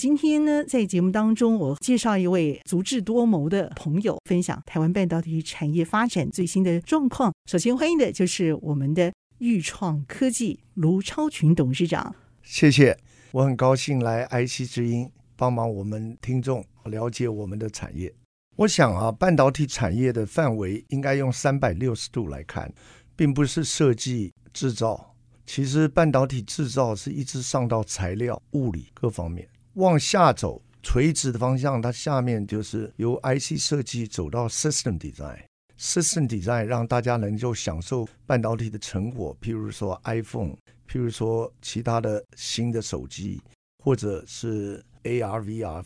今天呢，在节目当中，我介绍一位足智多谋的朋友，分享台湾半导体产业发展最新的状况。首先欢迎的就是我们的钰创科技卢超群董事长。谢谢，我很高兴来 IC 之音帮忙我们听众了解我们的产业。我想啊，半导体产业的范围应该用三百六十度来看，并不是设计制造。其实半导体制造是一直上到材料、物理各方面。往下走，垂直的方向，它下面就是由 IC 设计走到 System Design。System Design 让大家能够享受半导体的成果，譬如说 iPhone，譬如说其他的新的手机，或者是 AR、VR。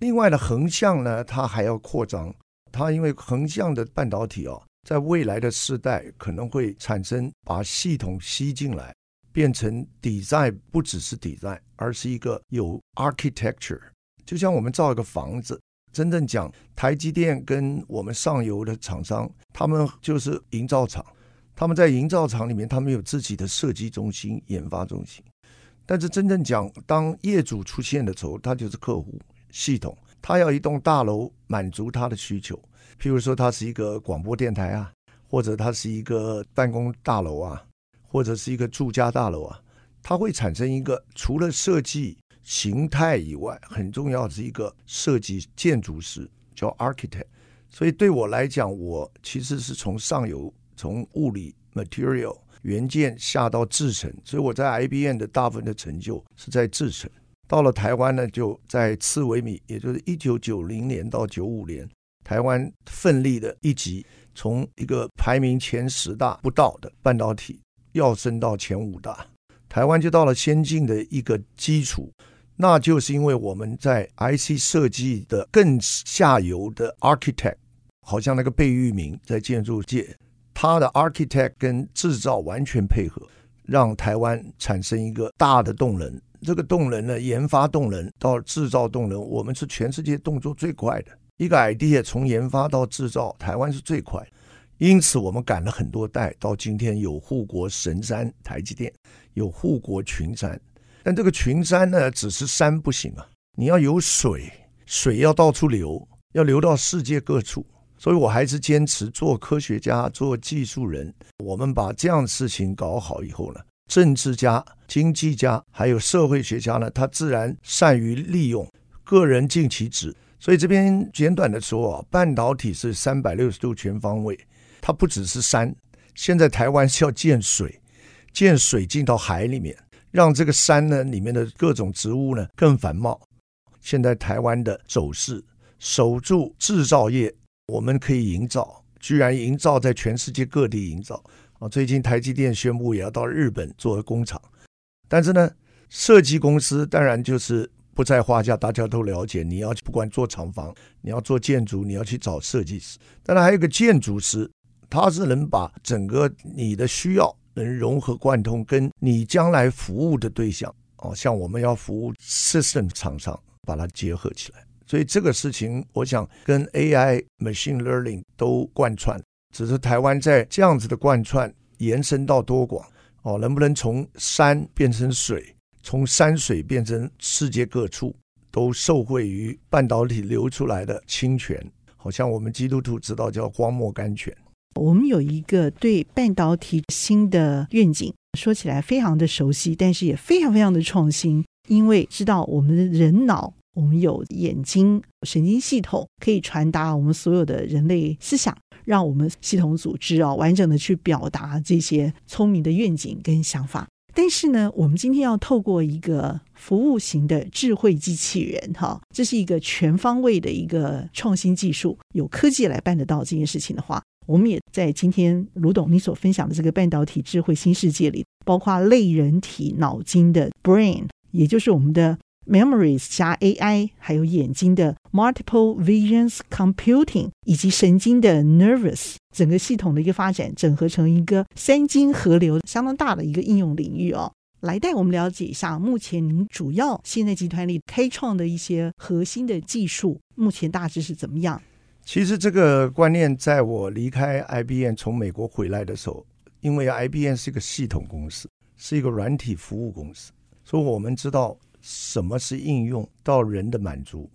另外的横向呢，它还要扩张。它因为横向的半导体哦，在未来的世代可能会产生把系统吸进来。变成 design 不只是 design，而是一个有 architecture。就像我们造一个房子，真正讲台积电跟我们上游的厂商，他们就是营造厂。他们在营造厂里面，他们有自己的设计中心、研发中心。但是真正讲，当业主出现的时候，他就是客户系统，他要一栋大楼满足他的需求。譬如说，他是一个广播电台啊，或者他是一个办公大楼啊。或者是一个住家大楼啊，它会产生一个除了设计形态以外，很重要的是一个设计建筑师叫 architect。所以对我来讲，我其实是从上游从物理 material 元件下到制成，所以我在 IBM 的大部分的成就是在制成。到了台湾呢，就在四微米，也就是一九九零年到九五年，台湾奋力的一级，从一个排名前十大不到的半导体。要升到前五大，台湾就到了先进的一个基础，那就是因为我们在 IC 设计的更下游的 architect，好像那个贝聿铭在建筑界，他的 architect 跟制造完全配合，让台湾产生一个大的动能。这个动能呢，研发动能到制造动能，我们是全世界动作最快的一个 idea，从研发到制造，台湾是最快的。因此，我们赶了很多代，到今天有护国神山台积电，有护国群山。但这个群山呢，只是山不行啊，你要有水，水要到处流，要流到世界各处。所以我还是坚持做科学家，做技术人。我们把这样的事情搞好以后呢，政治家、经济家还有社会学家呢，他自然善于利用，个人尽其职。所以这边简短的说啊，半导体是三百六十度全方位。它不只是山，现在台湾是要建水，建水进到海里面，让这个山呢里面的各种植物呢更繁茂。现在台湾的走势，守住制造业，我们可以营造，居然营造在全世界各地营造啊！最近台积电宣布也要到日本做工厂，但是呢，设计公司当然就是不在话下，大家都了解，你要不管做厂房，你要做建筑，你要去找设计师，当然还有个建筑师。它是能把整个你的需要能融合贯通，跟你将来服务的对象哦，像我们要服务 system 厂商，把它结合起来。所以这个事情，我想跟 AI、machine learning 都贯穿，只是台湾在这样子的贯穿延伸到多广哦，能不能从山变成水，从山水变成世界各处，都受惠于半导体流出来的清泉。好像我们基督徒知道叫荒漠甘泉。我们有一个对半导体新的愿景，说起来非常的熟悉，但是也非常非常的创新。因为知道我们的人脑，我们有眼睛、神经系统，可以传达我们所有的人类思想，让我们系统组织啊完整的去表达这些聪明的愿景跟想法。但是呢，我们今天要透过一个服务型的智慧机器人，哈，这是一个全方位的一个创新技术，有科技来办得到这件事情的话。我们也在今天卢董你所分享的这个半导体智慧新世界里，包括类人体脑筋的 brain，也就是我们的 Memories 加 AI，还有眼睛的 Multiple Visions Computing，以及神经的 Nervous，整个系统的一个发展，整合成一个三经合流，相当大的一个应用领域哦。来带我们了解一下，目前您主要现在集团里开创的一些核心的技术，目前大致是怎么样？其实这个观念，在我离开 IBM 从美国回来的时候，因为 IBM 是一个系统公司，是一个软体服务公司，所以我们知道什么是应用到人的满足。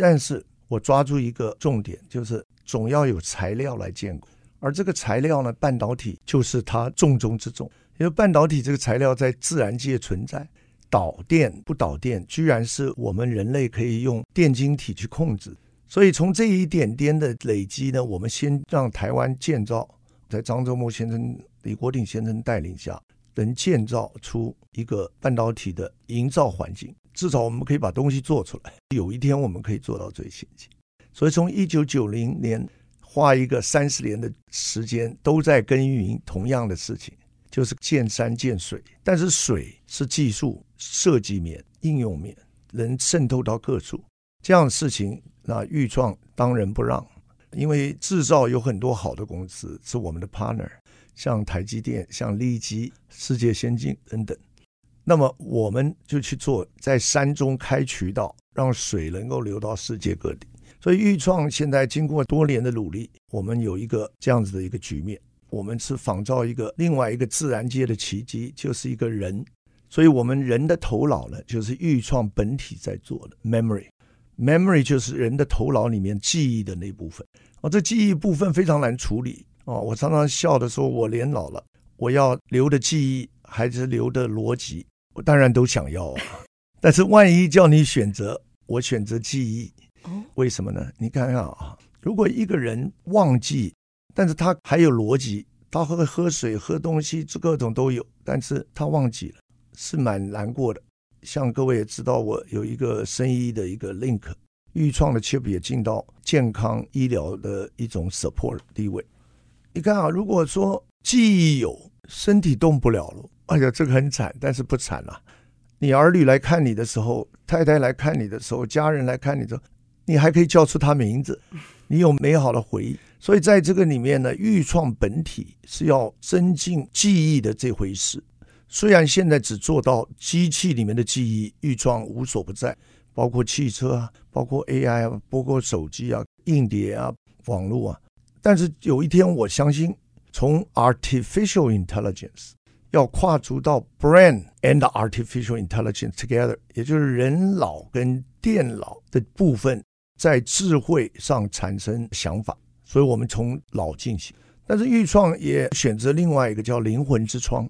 但是我抓住一个重点，就是总要有材料来建构，而这个材料呢，半导体就是它重中之重。因为半导体这个材料在自然界存在，导电不导电，居然是我们人类可以用电晶体去控制。所以从这一点点的累积呢，我们先让台湾建造，在张忠谋先生、李国鼎先生带领下，能建造出一个半导体的营造环境。至少我们可以把东西做出来，有一天我们可以做到最先进。所以从一九九零年花一个三十年的时间，都在耕耘同样的事情。就是见山见水，但是水是技术设计面、应用面，能渗透到各处。这样的事情，那钰创当仁不让，因为制造有很多好的公司是我们的 partner，像台积电、像力积、世界先进等等。那么我们就去做，在山中开渠道，让水能够流到世界各地。所以钰创现在经过多年的努力，我们有一个这样子的一个局面。我们是仿造一个另外一个自然界的奇迹，就是一个人。所以，我们人的头脑呢，就是钰创本体在做的 memory。Memory 就是人的头脑里面记忆的那部分。哦，这记忆部分非常难处理。哦，我常常笑的说，我年老了，我要留的记忆还是留的逻辑，我当然都想要啊。但是万一叫你选择，我选择记忆。为什么呢？你看看啊，如果一个人忘记。但是他还有逻辑，他会喝水、喝东西，这各种都有。但是他忘记了，是蛮难过的。像各位也知道，我有一个生医的一个 link，钰创的 chip 也进到健康医疗的一种 support 地位。你看啊，如果说记忆有，身体动不了了，哎呀，这个很惨。但是不惨了，你儿女来看你的时候，太太来看你的时候，家人来看你的时候，你还可以叫出他名字，你有美好的回忆。所以在这个里面呢，钰创本体是要增进记忆的这回事。虽然现在只做到机器里面的记忆，预创无所不在，包括汽车啊，包括 AI 啊，包括手机啊、硬碟啊、网络啊。但是有一天，我相信从 artificial intelligence 要跨足到 brain and artificial intelligence together，也就是人脑跟电脑的部分在智慧上产生想法。所以我们从脑进行，但是预创也选择另外一个叫灵魂之窗，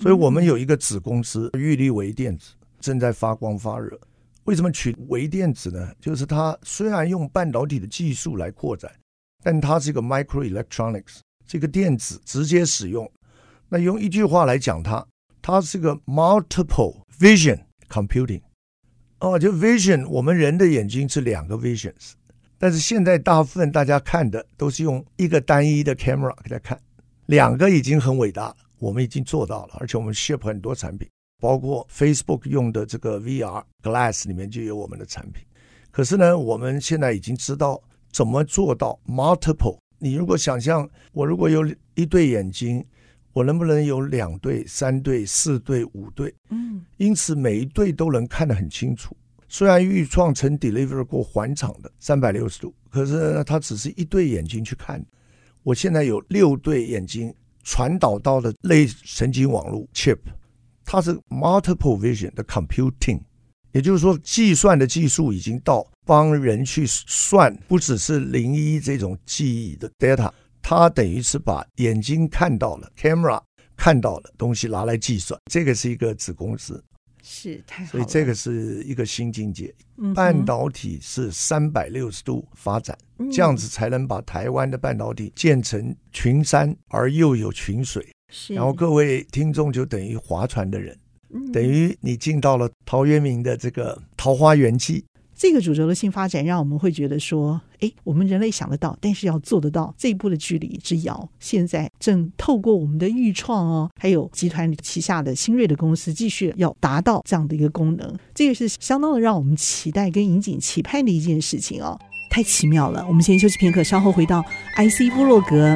所以我们有一个子公司玉立微电子正在发光发热。为什么取微电子呢？就是它虽然用半导体的技术来扩展，但它是一个 microelectronics，这个电子直接使用。那用一句话来讲它，它是个 multiple vision computing。哦，就 vision，我们人的眼睛是两个 visions。但是现在大部分大家看的都是用一个单一的 camera 给大家看，两个已经很伟大了，我们已经做到了，而且我们 ship 很多产品，包括 Facebook 用的这个 VR Glass 里面就有我们的产品。可是呢，我们现在已经知道怎么做到 multiple。你如果想象我如果有一对眼睛，我能不能有两对、三对、四对、五对？嗯，因此每一对都能看得很清楚。虽然预创曾 deliver 过环场的三百六十度，可是它只是一对眼睛去看。我现在有六对眼睛传导到的类神经网络 chip，它是 multiple vision 的 computing，也就是说计算的技术已经到帮人去算，不只是零一这种记忆的 data，它等于是把眼睛看到了 camera 看到了东西拿来计算，这个是一个子公司。是太好，所以这个是一个新境界。半导体是三百六十度发展，这样子才能把台湾的半导体建成群山而又有群水。然后各位听众就等于划船的人，等于你进到了陶渊明的这个桃花源记，这个主轴的性发展，让我们会觉得说，哎，我们人类想得到，但是要做得到这一步的距离之遥，现在正透过我们的预创哦，还有集团旗下的新锐的公司，继续要达到这样的一个功能，这个是相当的让我们期待跟引颈期盼的一件事情哦，太奇妙了。我们先休息片刻，稍后回到 IC 部落格。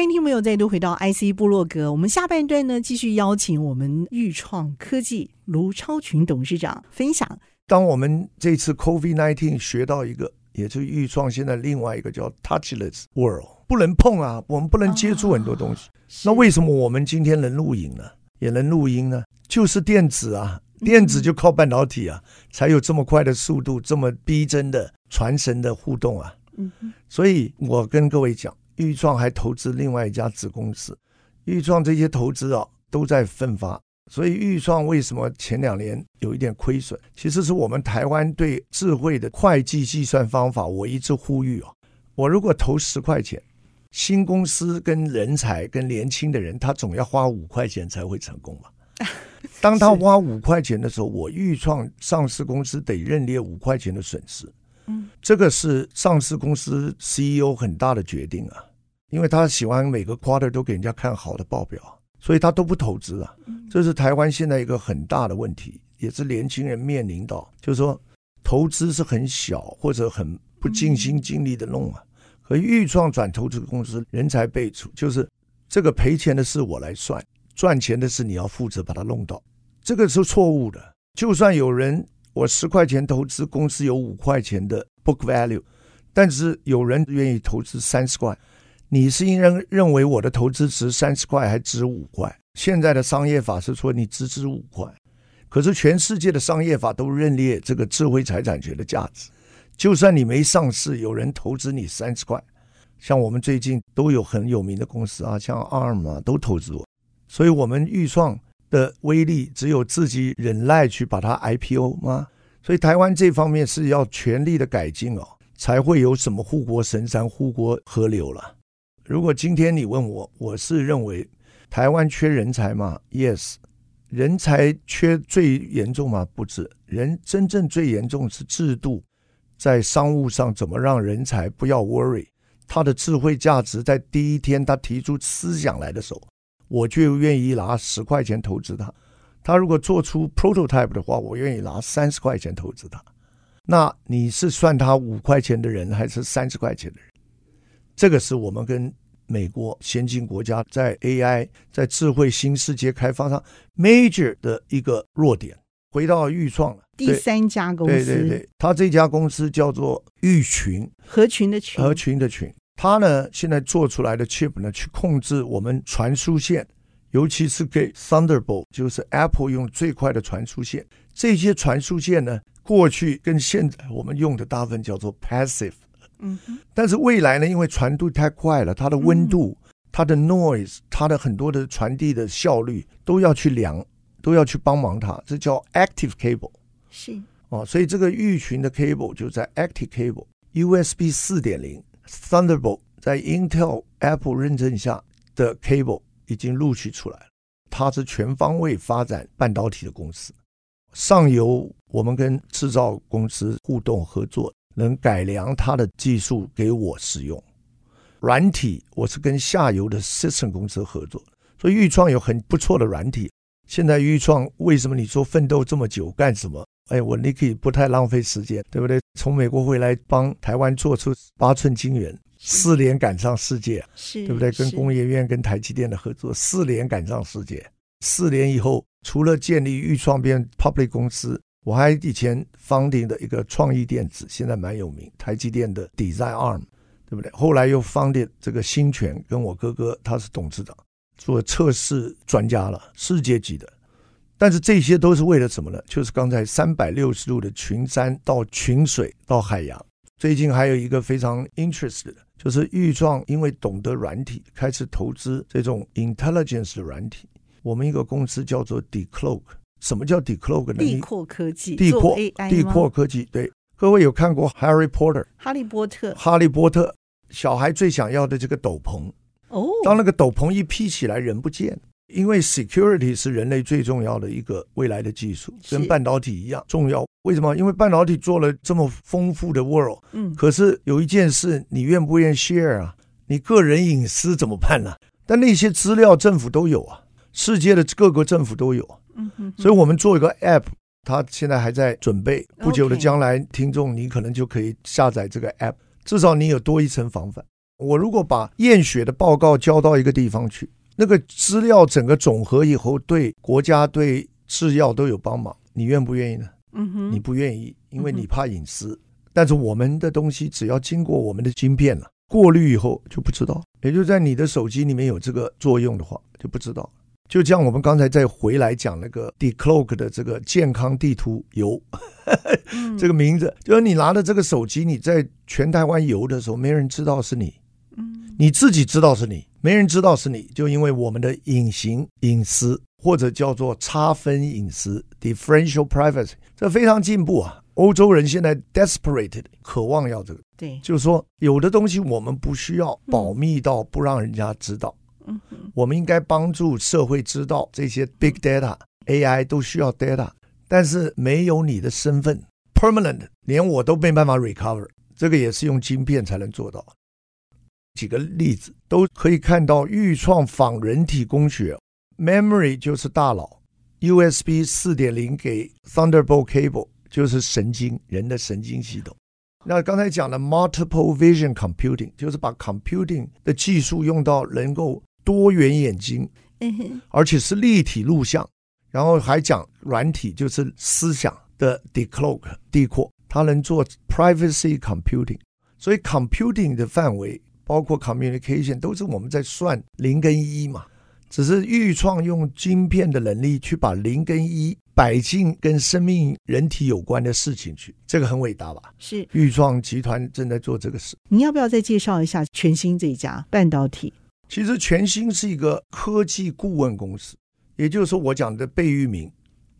欢迎听众朋友再度回到 IC 部落格。我们下半段呢，继续邀请我们豫创科技卢超群董事长分享。当我们这次 COVID-19 学到一个，也就是钰创现在另外一个叫 Touchless World，不能碰啊，我们不能接触很多东西。哦、那为什么我们今天能录影呢？也能录音呢？就是电子啊，电子就靠半导体啊，嗯、才有这么快的速度，这么逼真的传神的互动啊。嗯，所以我跟各位讲。钰创还投资另外一家子公司，钰创这些投资啊都在奋发，所以钰创为什么前两年有一点亏损？其实是我们台湾对智慧的会计计算方法，我一直呼吁啊，我如果投十块钱，新公司跟人才跟年轻的人，他总要花五块钱才会成功嘛。当他花五块钱的时候，我预创上市公司得认列五块钱的损失。嗯，这个是上市公司 CEO 很大的决定啊。因为他喜欢每个 quarter 都给人家看好的报表，所以他都不投资啊。这是台湾现在一个很大的问题，也是年轻人面临到，就是说投资是很小或者很不尽心尽力的弄啊。可预创转投资公司，人才辈出，就是这个赔钱的事我来算，赚钱的事你要负责把它弄到，这个是错误的。就算有人我十块钱投资公司有五块钱的 book value，但是有人愿意投资三十块。你是应认认为我的投资值三十块还值五块？现在的商业法是说你只值五块，可是全世界的商业法都认列这个智慧财产权的价值。就算你没上市，有人投资你三十块，像我们最近都有很有名的公司啊，像 ARM 啊，都投资我。所以，我们预创的威力只有自己忍耐去把它 IPO 吗？所以，台湾这方面是要全力的改进哦，才会有什么护国神山、护国河流了。如果今天你问我，我是认为台湾缺人才吗？Yes，人才缺最严重吗？不是，人真正最严重是制度，在商务上怎么让人才不要 worry，他的智慧价值在第一天他提出思想来的时候，我就愿意拿十块钱投资他。他如果做出 prototype 的话，我愿意拿三十块钱投资他。那你是算他五块钱的人，还是三十块钱的人？这个是我们跟美国先进国家在 AI 在智慧新世界开发上 major 的一个弱点。回到钰创了，第三家公司，对对对，他这家公司叫做钰群，合群的群，合群的群。他呢现在做出来的 chip 呢，去控制我们传输线，尤其是给 Thunderbolt，就是 Apple 用最快的传输线。这些传输线呢，过去跟现在我们用的大部分叫做 passive。嗯，但是未来呢，因为传度太快了，它的温度、嗯、它的 noise、它的很多的传递的效率都要去量，都要去帮忙它，这叫 active cable。是哦，所以这个预群的 cable 就在 active cable USB 四点零 Thunderbolt 在 Intel Apple 认证下的 cable 已经陆续出来了。它是全方位发展半导体的公司，上游我们跟制造公司互动合作。能改良它的技术给我使用，软体我是跟下游的 system 公司合作，所以钰创有很不错的软体。现在钰创为什么你说奋斗这么久干什么？哎，我你可以不太浪费时间，对不对？从美国回来帮台湾做出八寸晶圆，四年赶上世界，是，对不对？跟工业院、跟台积电的合作，四年赶上世界。四年以后，除了建立钰创变 public 公司。我还以前 founding 的一个创意电子，现在蛮有名，台积电的 Design Arm，对不对？后来又 founded 这个新泉，跟我哥哥他是董事长，做测试专家了，世界级的。但是这些都是为了什么呢？就是刚才三百六十度的群山到群水到海洋。最近还有一个非常 interest 的，就是钰创因为懂得软体，开始投资这种 intelligence 的软体。我们一个公司叫做 Decloak。什么叫 Decloak 呢？地阔科技，地阔，地阔科技。对，各位有看过《Harry Potter》？哈利波特，哈利波特小孩最想要的这个斗篷。哦，当那个斗篷一披起来，人不见。因为 security 是人类最重要的一个未来的技术，跟半导体一样重要。为什么？因为半导体做了这么丰富的 world，嗯，可是有一件事，你愿不愿意 share 啊？你个人隐私怎么办呢？但那些资料政府都有啊，世界的各个政府都有。嗯哼，所以我们做一个 app，它现在还在准备，不久的将来，听众你可能就可以下载这个 app，至少你有多一层防范。我如果把验血的报告交到一个地方去。那个资料整个总和以后，对国家对制药都有帮忙，你愿不愿意呢？嗯哼，你不愿意，因为你怕隐私。嗯、但是我们的东西只要经过我们的晶片了，过滤以后就不知道。也就在你的手机里面有这个作用的话，就不知道。就像我们刚才再回来讲那个 Decloak 的这个健康地图游，这个名字，就是你拿着这个手机，你在全台湾游的时候，没人知道是你。你自己知道是你，没人知道是你，就因为我们的隐形隐私或者叫做差分隐私 （differential privacy），这非常进步啊！欧洲人现在 desperate 渴望要这个，对，就是说有的东西我们不需要保密到不让人家知道，我们应该帮助社会知道这些 big data、AI 都需要 data，但是没有你的身份 permanent，连我都没办法 recover，这个也是用晶片才能做到。几个例子都可以看到，钰创仿人体工学，memory 就是大脑，USB 四点零给 Thunderbolt cable 就是神经，人的神经系统。那刚才讲的 multiple vision computing 就是把 computing 的技术用到能够多元眼睛，而且是立体录像。然后还讲软体就是思想的 decloak 地扩，它能做 privacy computing，所以 computing 的范围。包括 communication 都是我们在算零跟一嘛，只是预创用晶片的能力去把零跟一摆进跟生命人体有关的事情去，这个很伟大吧？是钰创集团正在做这个事。你要不要再介绍一下全新这一家半导体？其实全新是一个科技顾问公司，也就是说我讲的贝聿铭。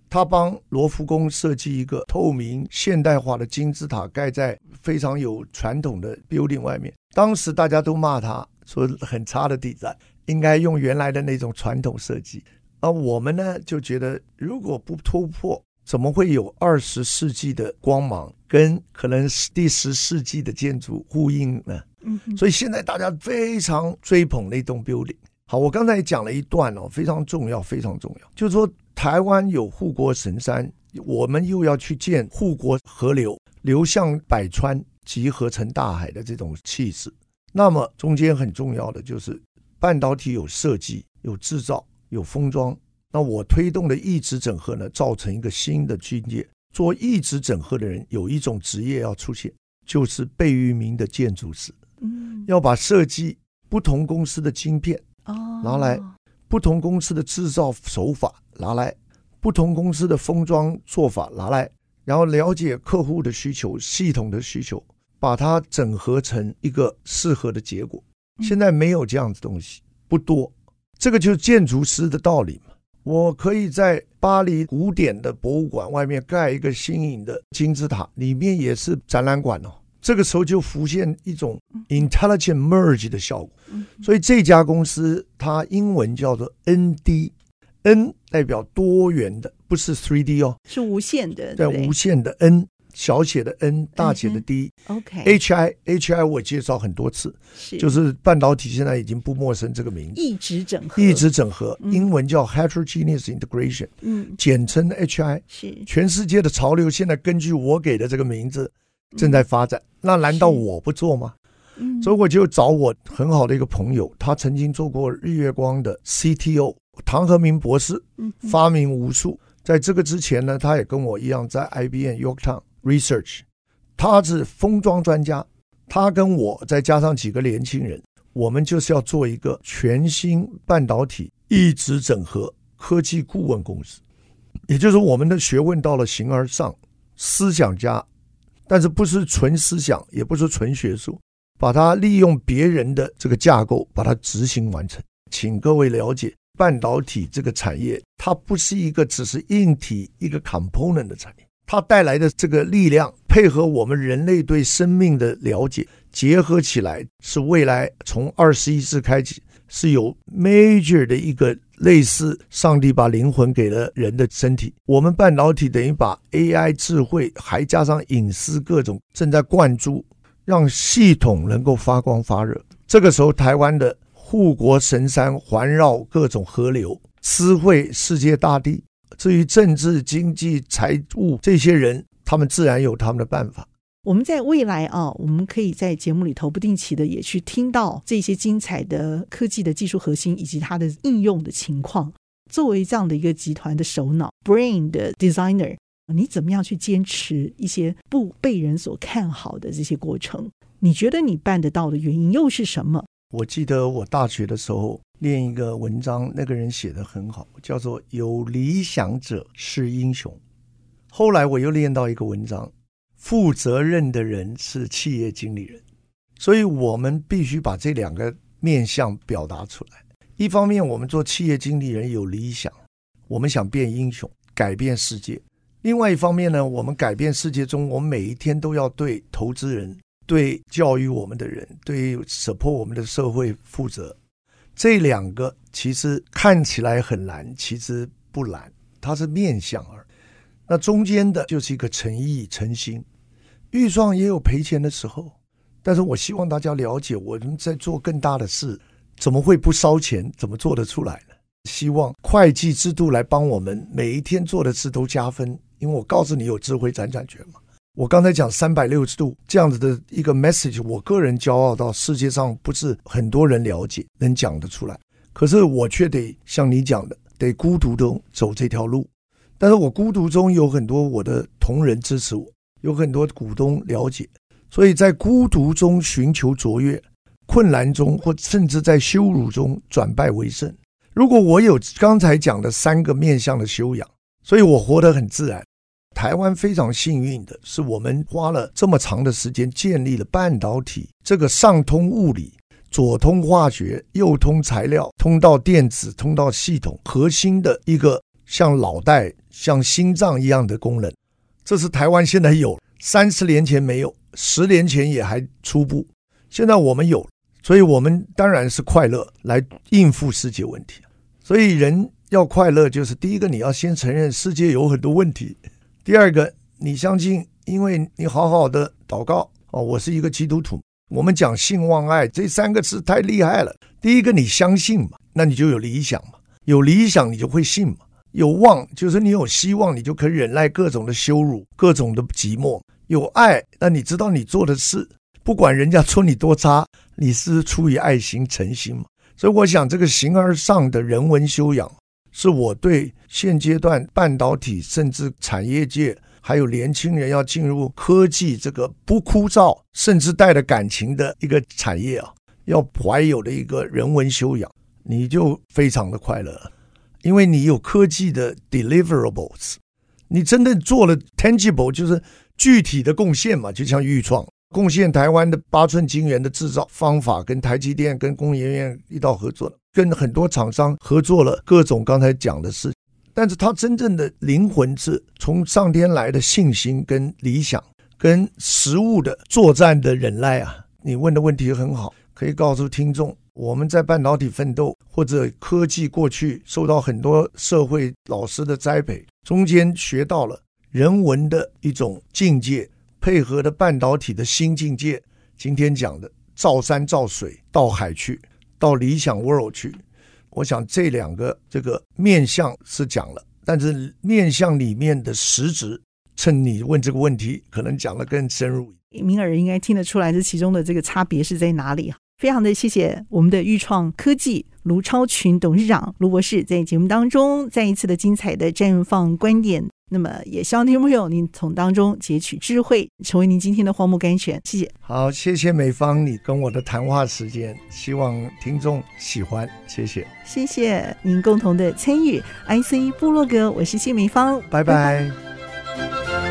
他帮罗浮宫设计一个透明现代化的金字塔，盖在非常有传统的 building 外面。当时大家都骂他说很差的地段应该用原来的那种传统设计。而我们呢就觉得，如果不突破，怎么会有二十世纪的光芒跟可能第十世纪的建筑呼应呢？所以现在大家非常追捧那栋 building。好，我刚才也讲了一段哦，非常重要，非常重要，就是说。台湾有护国神山，我们又要去建护国河流，流向百川，集合成大海的这种气势。那么中间很重要的就是半导体有设计、有制造、有封装。那我推动的异质整合呢，造成一个新的境界。做异质整合的人有一种职业要出现，就是贝聿铭的建筑师。嗯，要把设计不同公司的晶片哦拿来，不同公司的制造手法。拿来不同公司的封装做法拿来，然后了解客户的需求、系统的需求，把它整合成一个适合的结果。现在没有这样子东西，不多。这个就是建筑师的道理嘛。我可以在巴黎古典的博物馆外面盖一个新颖的金字塔，里面也是展览馆哦。这个时候就浮现一种 intelligent merge 的效果。所以这家公司它英文叫做 ND。N 代表多元的，不是 3D 哦，是无限的，对，对无限的 N，小写的 N，大写的 D。OK，HI，HI 我介绍很多次，是。就是半导体现在已经不陌生这个名字，一直整合，一直整合，英文叫 Heterogeneous Integration，嗯，简称 HI，是。全世界的潮流，现在根据我给的这个名字正在发展，那难道我不做吗？嗯，所以我就找我很好的一个朋友，他曾经做过日月光的 CTO。唐和明博士发明无数，在这个之前呢，他也跟我一样在 IBM Yorktown Research，他是封装专家，他跟我再加上几个年轻人，我们就是要做一个全新半导体一直整合科技顾问公司，也就是我们的学问到了形而上，思想家，但是不是纯思想，也不是纯学术，把它利用别人的这个架构，把它执行完成，请各位了解。半导体这个产业，它不是一个只是硬体一个 component 的产业，它带来的这个力量，配合我们人类对生命的了解，结合起来，是未来从二十一世开始是有 major 的一个类似上帝把灵魂给了人的身体。我们半导体等于把 AI 智慧还加上隐私各种正在灌注，让系统能够发光发热。这个时候，台湾的护国神山环绕各种河流，私会世界大地。至于政治、经济、财务这些人，他们自然有他们的办法。我们在未来啊，我们可以在节目里头不定期的也去听到这些精彩的科技的技术核心以及它的应用的情况。作为这样的一个集团的首脑，Brain 的 Designer，你怎么样去坚持一些不被人所看好的这些过程？你觉得你办得到的原因又是什么？我记得我大学的时候练一个文章，那个人写得很好，叫做“有理想者是英雄”。后来我又练到一个文章，“负责任的人是企业经理人”。所以，我们必须把这两个面向表达出来。一方面，我们做企业经理人有理想，我们想变英雄，改变世界；另外一方面呢，我们改变世界中，我们每一天都要对投资人。对教育我们的人，对 support 我们的社会负责，这两个其实看起来很难，其实不难，它是面向而。那中间的就是一个诚意、诚心。预创也有赔钱的时候，但是我希望大家了解，我们在做更大的事，怎么会不烧钱？怎么做得出来呢？希望会计制度来帮我们每一天做的事都加分，因为我告诉你有智慧财产权嘛。我刚才讲三百六十度这样子的一个 message，我个人骄傲到世界上不是很多人了解能讲得出来，可是我却得像你讲的，得孤独中走这条路。但是我孤独中有很多我的同仁支持我，有很多股东了解，所以在孤独中寻求卓越，困难中或甚至在羞辱中转败为胜。如果我有刚才讲的三个面向的修养，所以我活得很自然。台湾非常幸运的是，我们花了这么长的时间建立了半导体这个上通物理、左通化学、右通材料、通到电子、通到系统核心的一个像脑袋、像心脏一样的功能。这是台湾现在有，三十年前没有，十年前也还初步，现在我们有，所以我们当然是快乐来应付世界问题。所以人要快乐，就是第一个你要先承认世界有很多问题。第二个，你相信，因为你好好的祷告哦，我是一个基督徒。我们讲信望爱这三个字太厉害了。第一个，你相信嘛，那你就有理想嘛，有理想你就会信嘛。有望就是你有希望，你就可以忍耐各种的羞辱、各种的寂寞。有爱，那你知道你做的事，不管人家说你多差，你是出于爱心、诚心嘛。所以我想，这个形而上的人文修养。是我对现阶段半导体，甚至产业界，还有年轻人要进入科技这个不枯燥，甚至带着感情的一个产业啊，要怀有的一个人文修养，你就非常的快乐，因为你有科技的 deliverables，你真的做了 tangible，就是具体的贡献嘛，就像钰创。贡献台湾的八寸晶圆的制造方法，跟台积电、跟工研院一道合作，跟很多厂商合作了各种刚才讲的事。但是他真正的灵魂是从上天来的信心、跟理想、跟实物的作战的忍耐啊！你问的问题很好，可以告诉听众，我们在半导体奋斗或者科技过去受到很多社会老师的栽培，中间学到了人文的一种境界。配合的半导体的新境界，今天讲的造山造水到海去，到理想 world 去，我想这两个这个面向是讲了，但是面向里面的实质，趁你问这个问题，可能讲得更深入。明耳应该听得出来，这其中的这个差别是在哪里？非常的谢谢我们的豫创科技卢超群董事长卢博士在节目当中再一次的精彩的绽放观点。那么也希望听众朋友您从当中截取智慧，成为您今天的荒木甘泉。谢谢。好，谢谢美方你跟我的谈话时间，希望听众喜欢。谢谢。谢谢您共同的参与。IC 部落格，我是谢美芳，拜拜。拜拜。